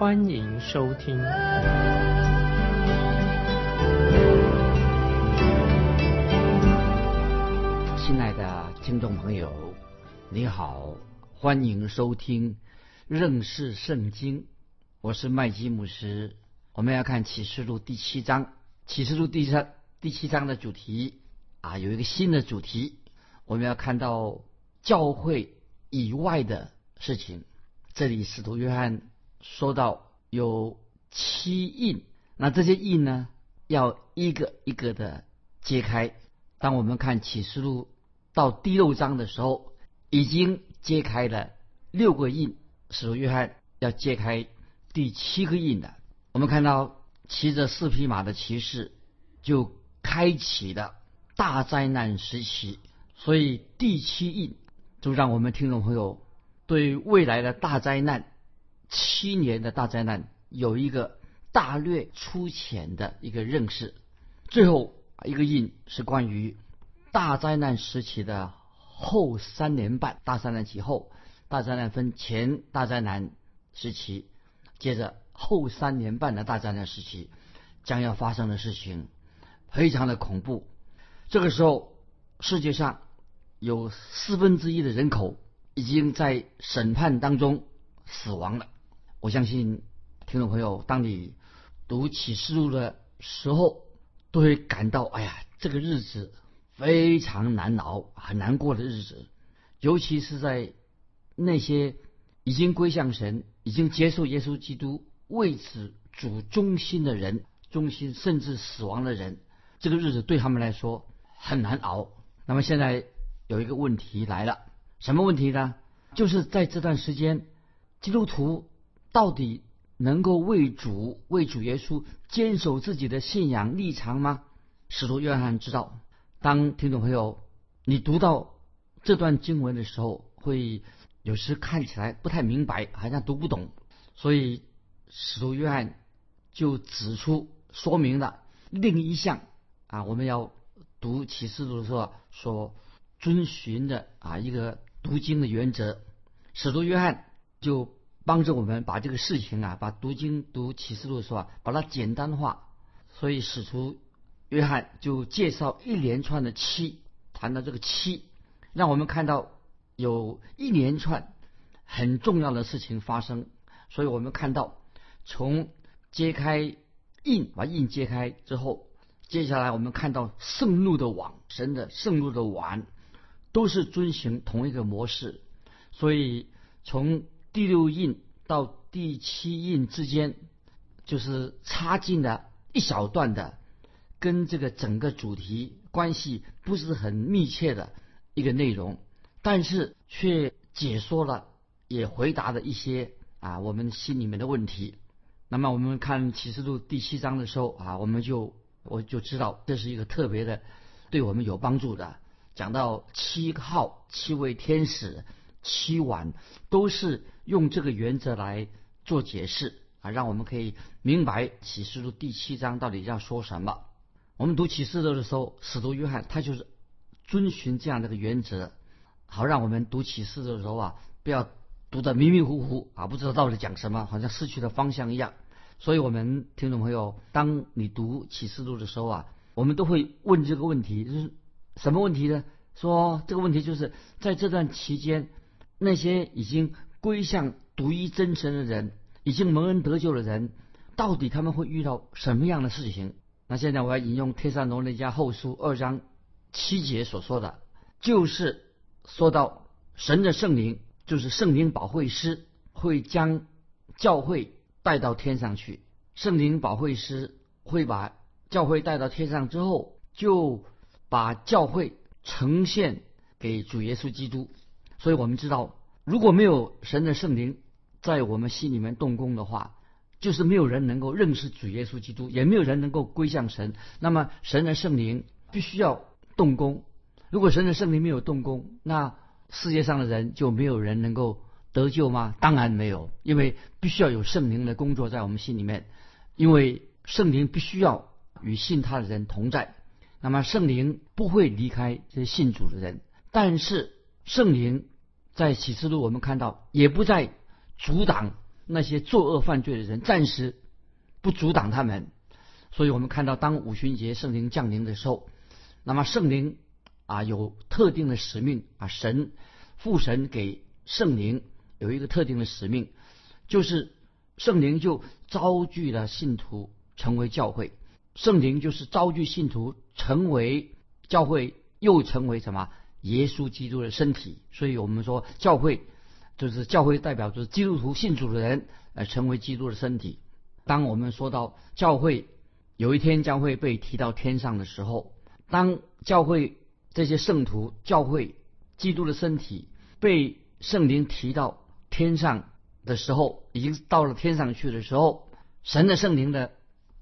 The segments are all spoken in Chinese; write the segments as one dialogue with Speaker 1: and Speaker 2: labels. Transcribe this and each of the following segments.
Speaker 1: 欢迎收听。
Speaker 2: 亲爱的听众朋友，你好，欢迎收听认识圣经。我是麦基牧师，我们要看启示录第七章。启示录第三第七章的主题。啊，有一个新的主题，我们要看到教会以外的事情。这里使徒约翰说到有七印，那这些印呢，要一个一个的揭开。当我们看启示录到第六章的时候，已经揭开了六个印，使徒约翰要揭开第七个印的。我们看到骑着四匹马的骑士就开启了。大灾难时期，所以第七印就让我们听众朋友对未来的大灾难、七年的大灾难有一个大略粗浅的一个认识。最后一个印是关于大灾难时期的后三年半，大灾难期后，大灾难分前大灾难时期，接着后三年半的大灾难时期将要发生的事情，非常的恐怖。这个时候，世界上有四分之一的人口已经在审判当中死亡了。我相信听众朋友，当你读启示录的时候，都会感到，哎呀，这个日子非常难熬，很难过的日子。尤其是在那些已经归向神、已经接受耶稣基督为此主中心的人，中心甚至死亡的人，这个日子对他们来说。很难熬。那么现在有一个问题来了，什么问题呢？就是在这段时间，基督徒到底能够为主、为主耶稣坚守自己的信仰立场吗？使徒约翰知道，当听众朋友你读到这段经文的时候，会有时看起来不太明白，好像读不懂，所以使徒约翰就指出说明了另一项啊，我们要。读启示录的时候所遵循的啊一个读经的原则，使徒约翰就帮助我们把这个事情啊，把读经读启示录的时候啊，把它简单化。所以使徒约翰就介绍一连串的七，谈到这个七，让我们看到有一连串很重要的事情发生。所以我们看到从揭开印，把印揭开之后。接下来我们看到圣怒的网，神的圣怒的网，都是遵循同一个模式。所以从第六印到第七印之间，就是插进了一小段的，跟这个整个主题关系不是很密切的一个内容，但是却解说了，也回答了一些啊我们心里面的问题。那么我们看启示录第七章的时候啊，我们就。我就知道这是一个特别的，对我们有帮助的。讲到七号、七位天使、七晚，都是用这个原则来做解释啊，让我们可以明白启示录第七章到底要说什么。我们读启示录的时候，使徒约翰他就是遵循这样的一个原则，好让我们读启示录的时候啊，不要读得迷迷糊糊啊，不知道到底讲什么，好像失去了方向一样。所以，我们听众朋友，当你读启示录的时候啊，我们都会问这个问题，就是什么问题呢？说这个问题就是在这段期间，那些已经归向独一真神的人，已经蒙恩得救的人，到底他们会遇到什么样的事情？那现在我要引用《天上罗那家后书》二章七节所说的，就是说到神的圣灵，就是圣灵保惠师，会将教会。带到天上去，圣灵保惠师会把教会带到天上之后，就把教会呈现给主耶稣基督。所以我们知道，如果没有神的圣灵在我们心里面动工的话，就是没有人能够认识主耶稣基督，也没有人能够归向神。那么神的圣灵必须要动工。如果神的圣灵没有动工，那世界上的人就没有人能够得救吗？当然没有，因为必须要有圣灵的工作在我们心里面，因为圣灵必须要与信他的人同在。那么圣灵不会离开这些信主的人，但是圣灵在启示录我们看到也不再阻挡。那些作恶犯罪的人暂时不阻挡他们，所以我们看到当五旬节圣灵降临的时候，那么圣灵啊有特定的使命啊，神父神给圣灵有一个特定的使命，就是圣灵就招聚了信徒成为教会，圣灵就是招聚信徒成为教会，又成为什么耶稣基督的身体，所以我们说教会。就是教会代表就是基督徒信主的人，呃，成为基督的身体。当我们说到教会有一天将会被提到天上的时候，当教会这些圣徒、教会基督的身体被圣灵提到天上的时候，已经到了天上去的时候，神的圣灵的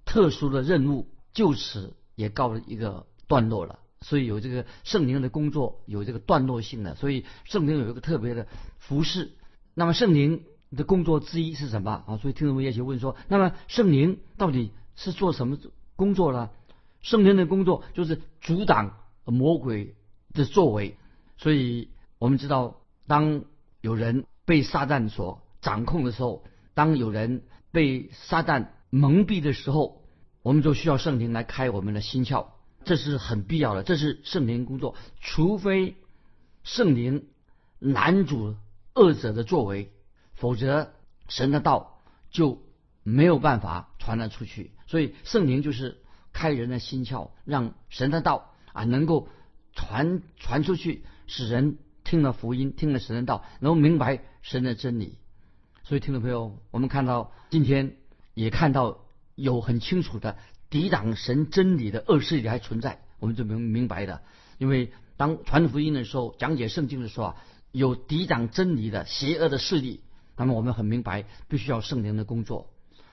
Speaker 2: 特殊的任务就此也告了一个段落了。所以有这个圣灵的工作，有这个段落性的，所以圣灵有一个特别的服饰。那么圣灵的工作之一是什么啊？所以听众们也许问说，那么圣灵到底是做什么工作呢？圣灵的工作就是阻挡魔鬼的作为。所以我们知道，当有人被撒旦所掌控的时候，当有人被撒旦蒙蔽的时候，我们就需要圣灵来开我们的心窍。这是很必要的，这是圣灵工作。除非圣灵拦阻恶者的作为，否则神的道就没有办法传了出去。所以圣灵就是开人的心窍，让神的道啊能够传传出去，使人听了福音，听了神的道，能够明白神的真理。所以听众朋友，我们看到今天也看到有很清楚的。抵挡神真理的恶势力还存在，我们就明明白的。因为当传福音的时候，讲解圣经的时候啊，有抵挡真理的邪恶的势力，那么我们很明白，必须要圣灵的工作。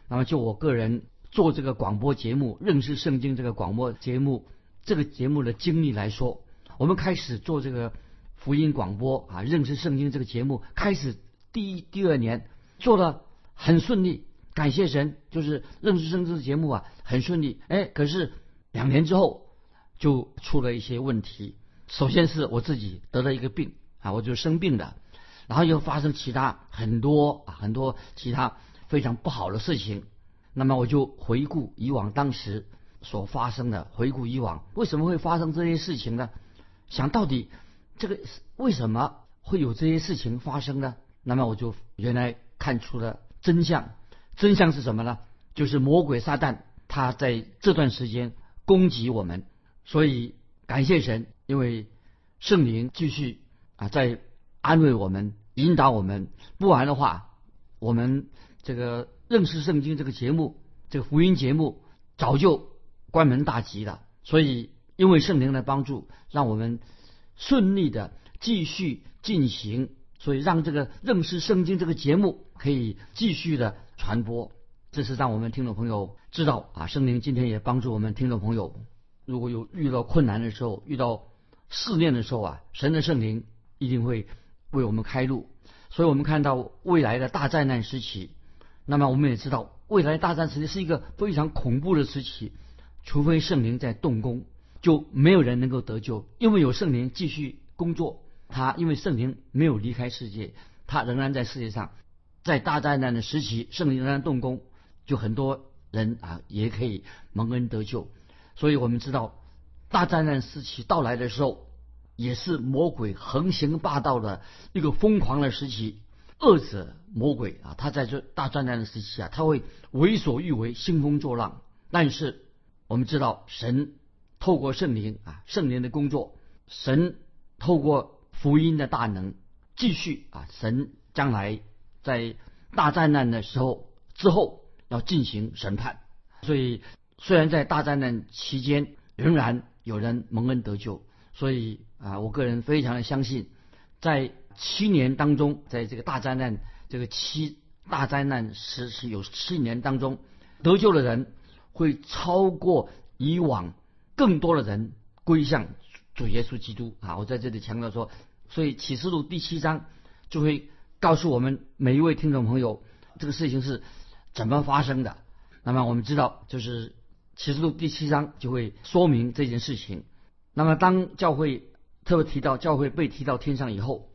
Speaker 2: 那么就我个人做这个广播节目，认识圣经这个广播节目，这个节目的经历来说，我们开始做这个福音广播啊，认识圣经这个节目，开始第一、第二年做的很顺利。感谢神，就是认识生这的节目啊，很顺利。哎，可是两年之后就出了一些问题。首先是我自己得了一个病啊，我就生病了，然后又发生其他很多啊很多其他非常不好的事情。那么我就回顾以往当时所发生的，回顾以往为什么会发生这些事情呢？想到底这个为什么会有这些事情发生呢？那么我就原来看出了真相。真相是什么呢？就是魔鬼撒旦他在这段时间攻击我们，所以感谢神，因为圣灵继续啊在安慰我们、引导我们。不然的话，我们这个认识圣经这个节目、这个福音节目早就关门大吉了。所以，因为圣灵的帮助，让我们顺利的继续进行，所以让这个认识圣经这个节目可以继续的。传播，这是让我们听众朋友知道啊。圣灵今天也帮助我们听众朋友，如果有遇到困难的时候，遇到试炼的时候啊，神的圣灵一定会为我们开路。所以我们看到未来的大灾难时期，那么我们也知道未来大战时期是一个非常恐怖的时期，除非圣灵在动工，就没有人能够得救，因为有圣灵继续工作。他因为圣灵没有离开世界，他仍然在世界上。在大灾难的时期，圣灵仍然动工，就很多人啊也可以蒙恩得救。所以我们知道，大灾难时期到来的时候，也是魔鬼横行霸道的一个疯狂的时期。恶者魔鬼啊，他在这大灾难的时期啊，他会为所欲为，兴风作浪。但是我们知道，神透过圣灵啊，圣灵的工作，神透过福音的大能，继续啊，神将来。在大灾难的时候之后要进行审判，所以虽然在大灾难期间仍然有人蒙恩得救，所以啊，我个人非常的相信，在七年当中，在这个大灾难这个七大灾难时是有七年当中得救的人会超过以往更多的人归向主耶稣基督啊！我在这里强调说，所以启示录第七章就会告诉我们每一位听众朋友，这个事情是怎么发生的。那么我们知道，就是启示录第七章就会说明这件事情。那么当教会特别提到教会被提到天上以后，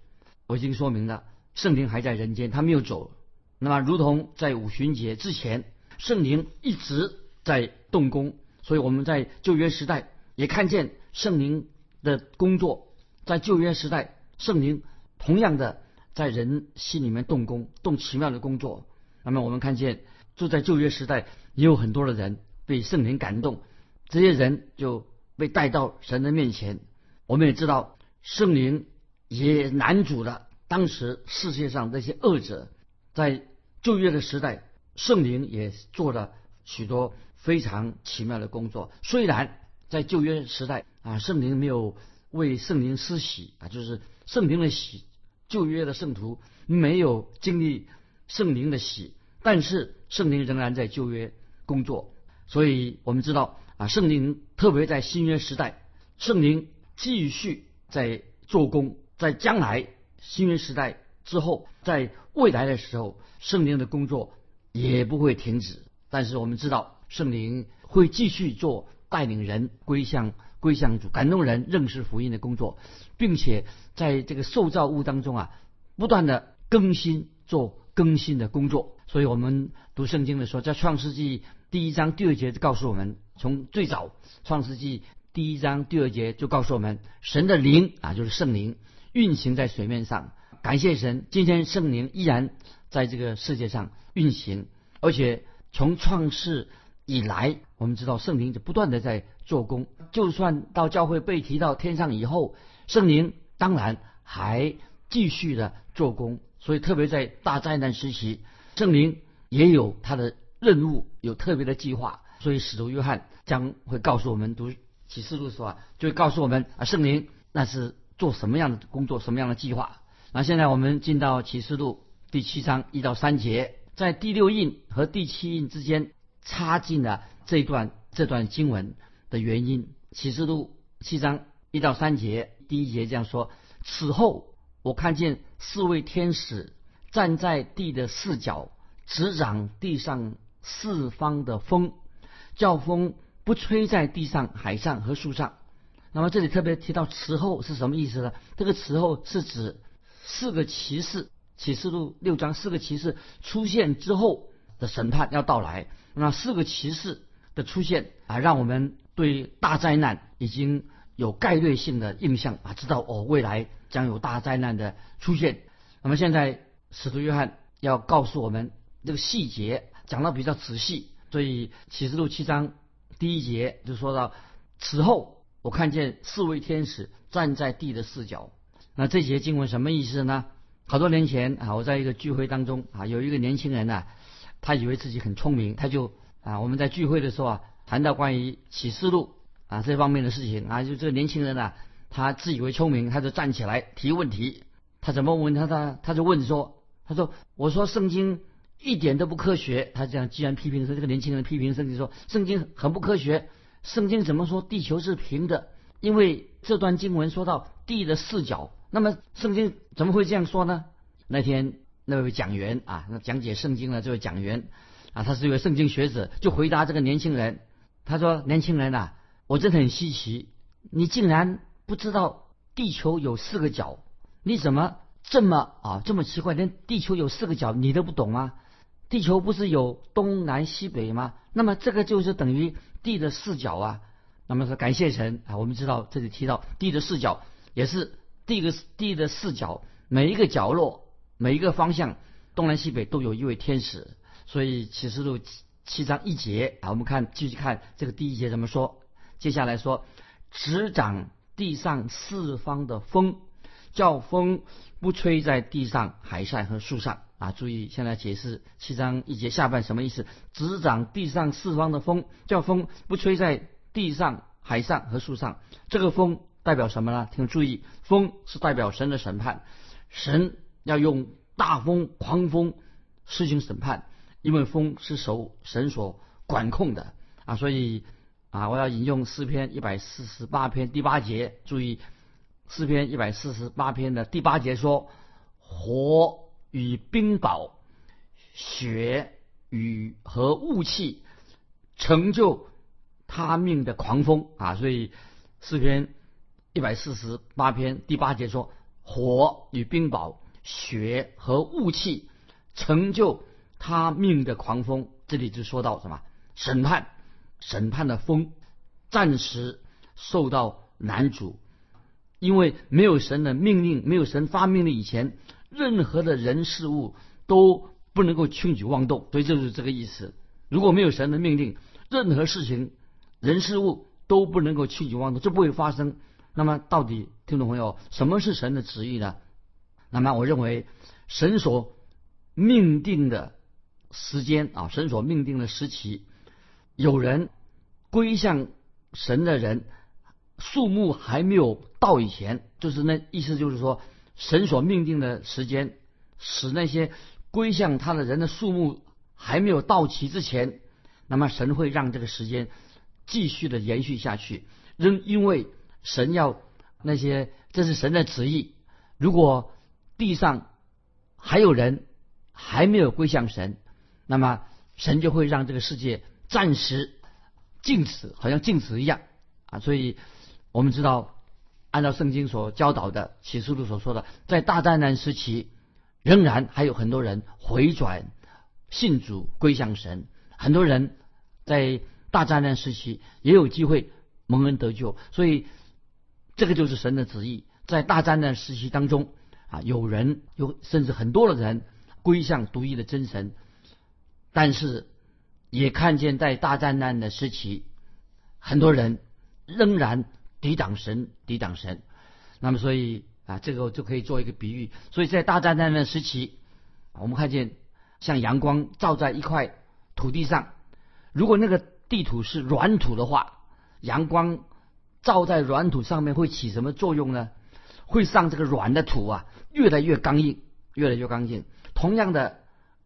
Speaker 2: 我已经说明了，圣灵还在人间，他没有走。那么，如同在五旬节之前，圣灵一直在动工，所以我们在旧约时代也看见圣灵的工作。在旧约时代，圣灵同样的在人心里面动工，动奇妙的工作。那么，我们看见就在旧约时代，也有很多的人被圣灵感动，这些人就被带到神的面前。我们也知道，圣灵也难阻了当时世界上那些恶者在。旧约的时代，圣灵也做了许多非常奇妙的工作。虽然在旧约时代啊，圣灵没有为圣灵施洗啊，就是圣灵的洗，旧约的圣徒没有经历圣灵的洗，但是圣灵仍然在旧约工作。所以我们知道啊，圣灵特别在新约时代，圣灵继续在做工，在将来新约时代之后，在未来的时候。圣灵的工作也不会停止，但是我们知道圣灵会继续做带领人归向归向主、感动人认识福音的工作，并且在这个受造物当中啊，不断的更新做更新的工作。所以我们读圣经的时候，在创世纪第一章第二节就告诉我们，从最早创世纪第一章第二节就告诉我们，神的灵啊，就是圣灵运行在水面上。感谢神，今天圣灵依然。在这个世界上运行，而且从创世以来，我们知道圣灵就不断的在做工。就算到教会被提到天上以后，圣灵当然还继续的做工。所以，特别在大灾难时期，圣灵也有他的任务，有特别的计划。所以，使徒约翰将会告诉我们读启示录的时候啊，就会告诉我们啊，圣灵那是做什么样的工作，什么样的计划。那现在我们进到启示录。第七章一到三节，在第六印和第七印之间插进了这段这段经文的原因。启示录七章一到三节，第一节这样说：此后我看见四位天使站在地的四角，执掌地上四方的风，叫风不吹在地上、海上和树上。那么这里特别提到“此后”是什么意思呢？这个“此后”是指四个骑士。启示录六章四个骑士出现之后的审判要到来，那四个骑士的出现啊，让我们对大灾难已经有概率性的印象啊，知道哦未来将有大灾难的出现。那么现在使徒约翰要告诉我们这个细节，讲的比较仔细，所以启示录七章第一节就说到：此后我看见四位天使站在地的四角。那这节经文什么意思呢？好多年前啊，我在一个聚会当中啊，有一个年轻人呢，他以为自己很聪明，他就啊，我们在聚会的时候啊，谈到关于启示录啊这方面的事情啊，就这个年轻人呢，他自以为聪明，他就站起来提问题。他怎么问他？他他就问说：“他说我说圣经一点都不科学。”他这样既然批评说这个年轻人批评圣经说圣经很不科学，圣经怎么说地球是平的？因为这段经文说到地的四角。那么圣经怎么会这样说呢？那天那位讲员啊，那讲解圣经的这位讲员啊，他是一位圣经学者，就回答这个年轻人，他说：“年轻人呐，我真的很稀奇，你竟然不知道地球有四个角，你怎么这么啊这么奇怪？连地球有四个角你都不懂吗？地球不是有东南西北吗？那么这个就是等于地的四角啊。那么说感谢神啊，我们知道这里提到地的四角也是。”地的地的视角，每一个角落，每一个方向，东南西北都有一位天使。所以启示录七七章一节啊，我们看继续看这个第一节怎么说。接下来说，执掌地上四方的风，叫风不吹在地上、海上和树上啊。注意，现在解释七章一节下半什么意思？执掌地上四方的风，叫风不吹在地上、海上和树上。这个风。代表什么呢？请注意，风是代表神的审判，神要用大风、狂风施行审判，因为风是受神所管控的啊，所以啊，我要引用诗篇一百四十八篇第八节，注意诗篇一百四十八篇的第八节说：火与冰雹，雪与和雾气，成就他命的狂风啊，所以诗篇一百四十八篇第八节说：火与冰雹。雪和雾气成就他命的狂风，这里就说到什么审判，审判的风暂时受到难阻，因为没有神的命令，没有神发命令以前，任何的人事物都不能够轻举妄动，所以就是这个意思。如果没有神的命令，任何事情、人事物都不能够轻举妄动，就不会发生。那么，到底听众朋友，什么是神的旨意呢？那么，我认为神所命定的时间啊，神所命定的时期，有人归向神的人数目还没有到以前，就是那意思就是说，神所命定的时间，使那些归向他的人的数目还没有到齐之前，那么神会让这个时间继续的延续下去。仍因为神要那些，这是神的旨意。如果地上还有人还没有归向神，那么神就会让这个世界暂时静止，好像静止一样啊。所以我们知道，按照圣经所教导的启示录所说的，在大灾难时期，仍然还有很多人回转信主归向神，很多人在大灾难时期也有机会蒙恩得救。所以这个就是神的旨意，在大灾难时期当中。啊，有人有甚至很多的人归向独一的真神，但是也看见在大灾难的时期，很多人仍然抵挡神，抵挡神。那么，所以啊，这个就可以做一个比喻。所以在大灾难的时期，我们看见像阳光照在一块土地上，如果那个地土是软土的话，阳光照在软土上面会起什么作用呢？会让这个软的土啊越来越刚硬，越来越刚硬。同样的，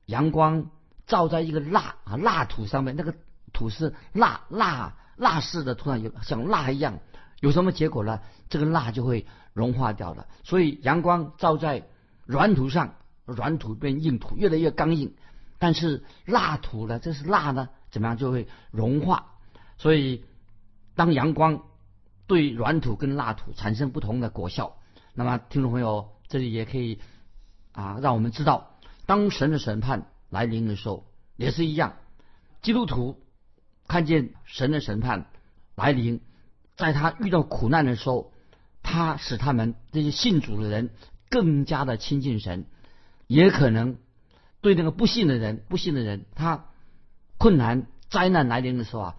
Speaker 2: 阳光照在一个蜡啊蜡土上面，那个土是蜡蜡蜡似的，突然有像蜡一样，有什么结果呢？这个蜡就会融化掉了。所以阳光照在软土上，软土变硬土，越来越刚硬。但是蜡土呢，这是蜡呢，怎么样就会融化？所以当阳光对软土跟蜡土产生不同的果效。那么，听众朋友，这里也可以啊，让我们知道，当神的审判来临的时候，也是一样。基督徒看见神的审判来临，在他遇到苦难的时候，他使他们这些信主的人更加的亲近神，也可能对那个不信的人、不信的人，他困难灾难来临的时候啊，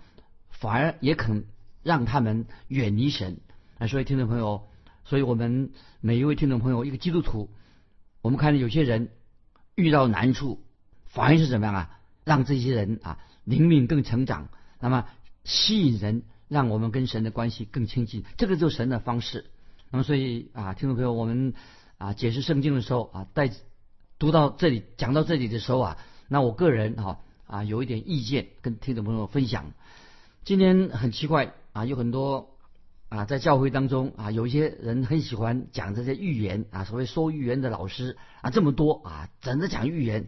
Speaker 2: 反而也肯让他们远离神。啊，所以听众朋友。所以我们每一位听众朋友，一个基督徒，我们看到有些人遇到难处，反而是怎么样啊？让这些人啊灵命更成长，那么吸引人，让我们跟神的关系更亲近，这个就是神的方式。那么所以啊，听众朋友，我们啊解释圣经的时候啊，在读到这里讲到这里的时候啊，那我个人哈啊有一点意见跟听众朋友分享。今天很奇怪啊，有很多。啊，在教会当中啊，有一些人很喜欢讲这些预言啊，所谓说预言的老师啊，这么多啊，整着讲预言。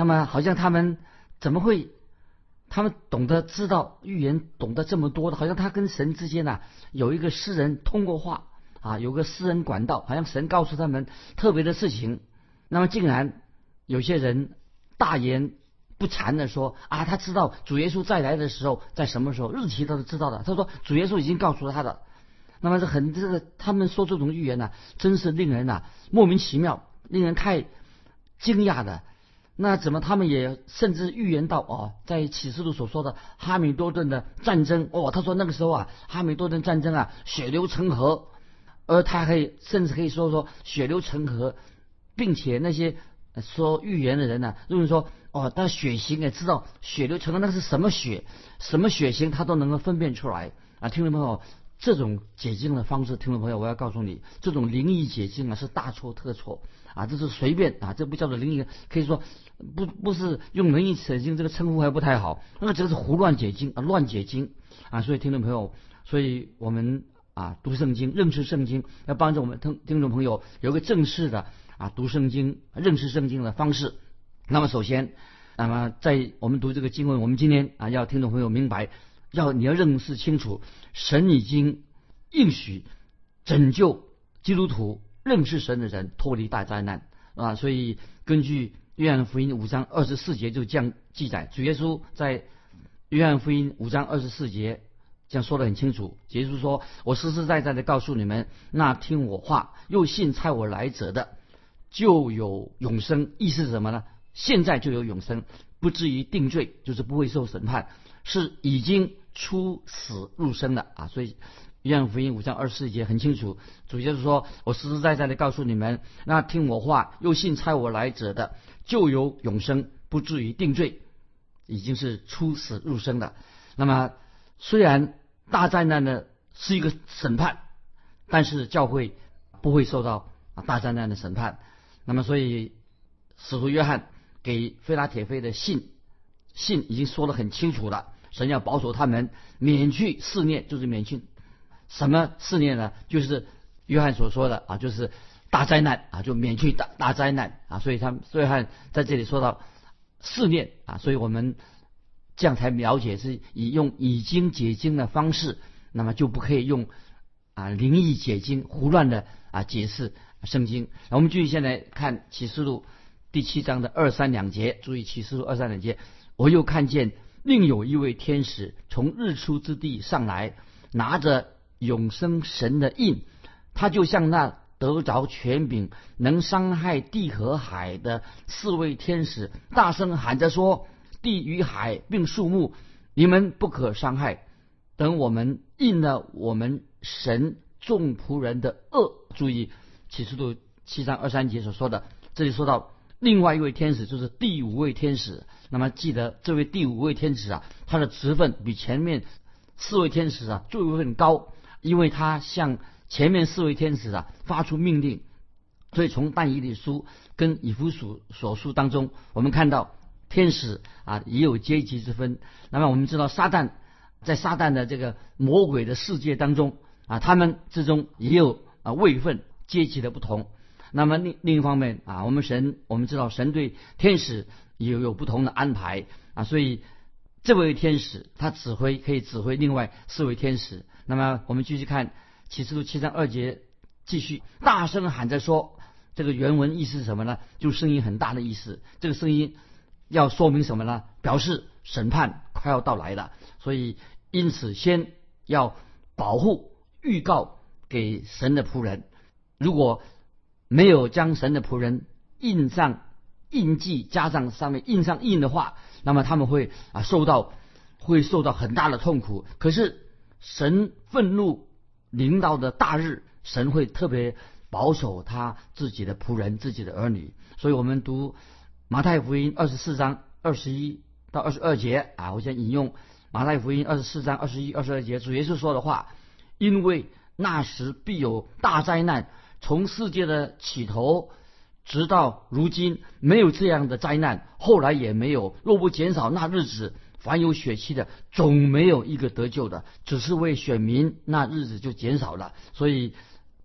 Speaker 2: 那么好像他们怎么会，他们懂得知道预言，懂得这么多的，好像他跟神之间呢有一个私人通过话啊，有个私人管道，好像神告诉他们特别的事情。那么竟然有些人大言不惭的说啊，他知道主耶稣再来的时候在什么时候，日期他都知道的。他说主耶稣已经告诉他的。那么这很这个他们说这种预言呢，真是令人呐莫名其妙，令人太惊讶的。那怎么他们也甚至预言到哦，在启示录所说的哈米多顿的战争哦，他说那个时候啊，哈米多顿战争啊，血流成河，而他可以甚至可以说说血流成河，并且那些说预言的人呢，认为说。哦，但血型也知道血流成河那个是什么血，什么血型他都能够分辨出来啊！听众朋友，这种解经的方式，听众朋友，我要告诉你，这种灵异解经啊是大错特错啊！这是随便啊，这不叫做灵异，可以说不不是用灵异解经这个称呼还不太好，那么这是胡乱解经啊，乱解经啊！所以听众朋友，所以我们啊读圣经、认识圣经，要帮助我们听听众朋友有个正式的啊读圣经、认识圣经的方式。那么首先，那么在我们读这个经文，我们今天啊要听众朋友明白。要你要认识清楚，神已经应许拯救基督徒认识神的人脱离大灾难啊！所以根据约翰福音五章二十四节就这样记载，主耶稣在约翰福音五章二十四节这样说的很清楚。耶稣说：“我实实在在的告诉你们，那听我话又信差我来者的，就有永生。意思是什么呢？现在就有永生，不至于定罪，就是不会受审判，是已经。”出死入生的啊，所以约翰福音五章二十四节很清楚，主就是说我实实在在的告诉你们，那听我话又信差我来者的，就有永生，不至于定罪，已经是出死入生的。那么虽然大灾难呢是一个审判，但是教会不会受到啊大灾难的审判。那么所以使徒约翰给菲拉铁菲的信信已经说得很清楚了。神要保守他们免去试炼，就是免去什么试炼呢？就是约翰所说的啊，就是大灾难啊，就免去大大灾难啊。所以他约翰在这里说到试炼啊，所以我们这样才了解是以用已经解经的方式，那么就不可以用啊灵异解经胡乱的啊解释圣经。我们继续现在看启示录第七章的二三两节，注意启示录二三两节，我又看见。另有一位天使从日出之地上来，拿着永生神的印，他就像那得着权柄、能伤害地和海的四位天使，大声喊着说：“地与海并树木，你们不可伤害。等我们印了我们神众仆人的恶。”注意启示录七章二三节所说的，这里说到另外一位天使，就是第五位天使。那么记得这位第五位天使啊，他的职分比前面四位天使啊作用高，因为他向前面四位天使啊发出命令。所以从但以理书跟以弗所所书当中，我们看到天使啊也有阶级之分。那么我们知道撒旦在撒旦的这个魔鬼的世界当中啊，他们之中也有啊位分阶级的不同。那么另另一方面啊，我们神我们知道神对天使。也有不同的安排啊，所以这位天使他指挥可以指挥另外四位天使。那么我们继续看启示录七章二节，继续大声喊着说，这个原文意思是什么呢？就声音很大的意思。这个声音要说明什么呢？表示审判快要到来了。所以因此先要保护预告给神的仆人，如果没有将神的仆人印上。印记加上上面印上印的话，那么他们会啊受到会受到很大的痛苦。可是神愤怒领导的大日，神会特别保守他自己的仆人、自己的儿女。所以我们读马太福音二十四章二十一到二十二节啊，我先引用马太福音二十四章二十一、二十二节主耶稣说的话：因为那时必有大灾难从世界的起头。直到如今没有这样的灾难，后来也没有。若不减少那日子，凡有血气的总没有一个得救的。只是为选民，那日子就减少了。所以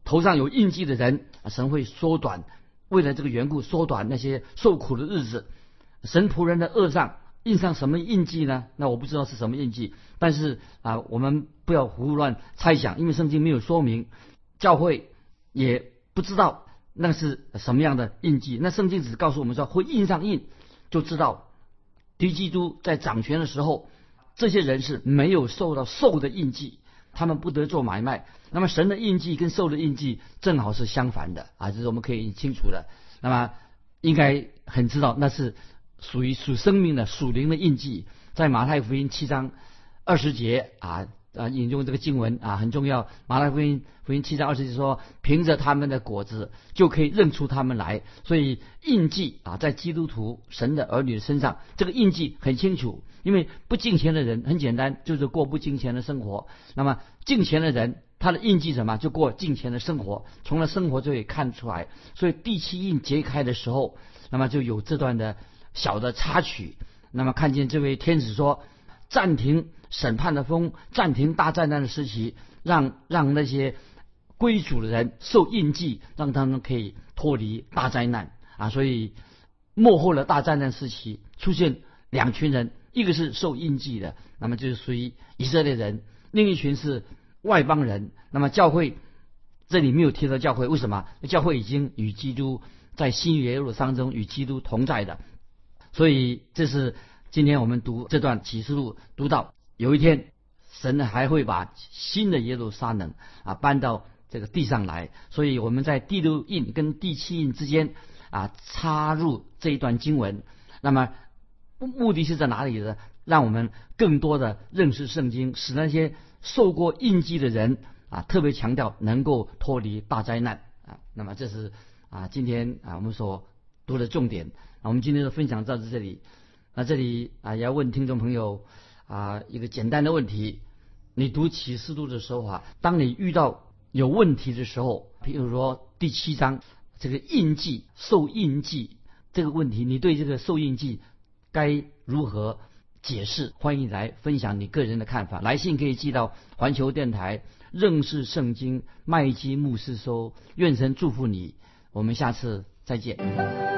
Speaker 2: 头上有印记的人，神会缩短，为了这个缘故缩短那些受苦的日子。神仆人的额上印上什么印记呢？那我不知道是什么印记。但是啊，我们不要胡乱猜想，因为圣经没有说明，教会也不知道。那是什么样的印记？那圣经只告诉我们说会印上印，就知道敌基督在掌权的时候，这些人是没有受到兽的印记，他们不得做买卖。那么神的印记跟兽的印记正好是相反的啊，这是我们可以清楚的。那么应该很知道那是属于属生命的属灵的印记，在马太福音七章二十节啊啊引用这个经文啊很重要。马太福音福音七章二十节说，凭着他们的果子就可以认出他们来。所以印记啊，在基督徒神的儿女身上，这个印记很清楚。因为不敬虔的人很简单，就是过不敬虔的生活。那么敬虔的人，他的印记什么？就过敬虔的生活，从了生活就可以看出来。所以第七印揭开的时候，那么就有这段的小的插曲。那么看见这位天使说：“暂停审判的风，暂停大灾难的时期，让让那些归主的人受印记，让他们可以脱离大灾难啊！”所以幕后的大灾难时期出现两群人。一个是受印记的，那么就是属于以色列人；另一群是外邦人。那么教会这里没有提到教会，为什么？教会已经与基督在新约路当中与基督同在的。所以这是今天我们读这段启示录，读到有一天神还会把新的耶路撒冷啊搬到这个地上来。所以我们在第六印跟第七印之间啊插入这一段经文，那么。目的是在哪里呢？让我们更多的认识圣经，使那些受过印记的人啊，特别强调能够脱离大灾难啊。那么这是啊，今天啊我们所读的重点。那我们今天的分享到这里。那这里啊，要问听众朋友啊一个简单的问题：你读启示录的时候啊，当你遇到有问题的时候，比如说第七章这个印记受印记这个问题，你对这个受印记？该如何解释？欢迎来分享你个人的看法。来信可以寄到环球电台认识圣经麦基牧师收。愿神祝福你。我们下次再见。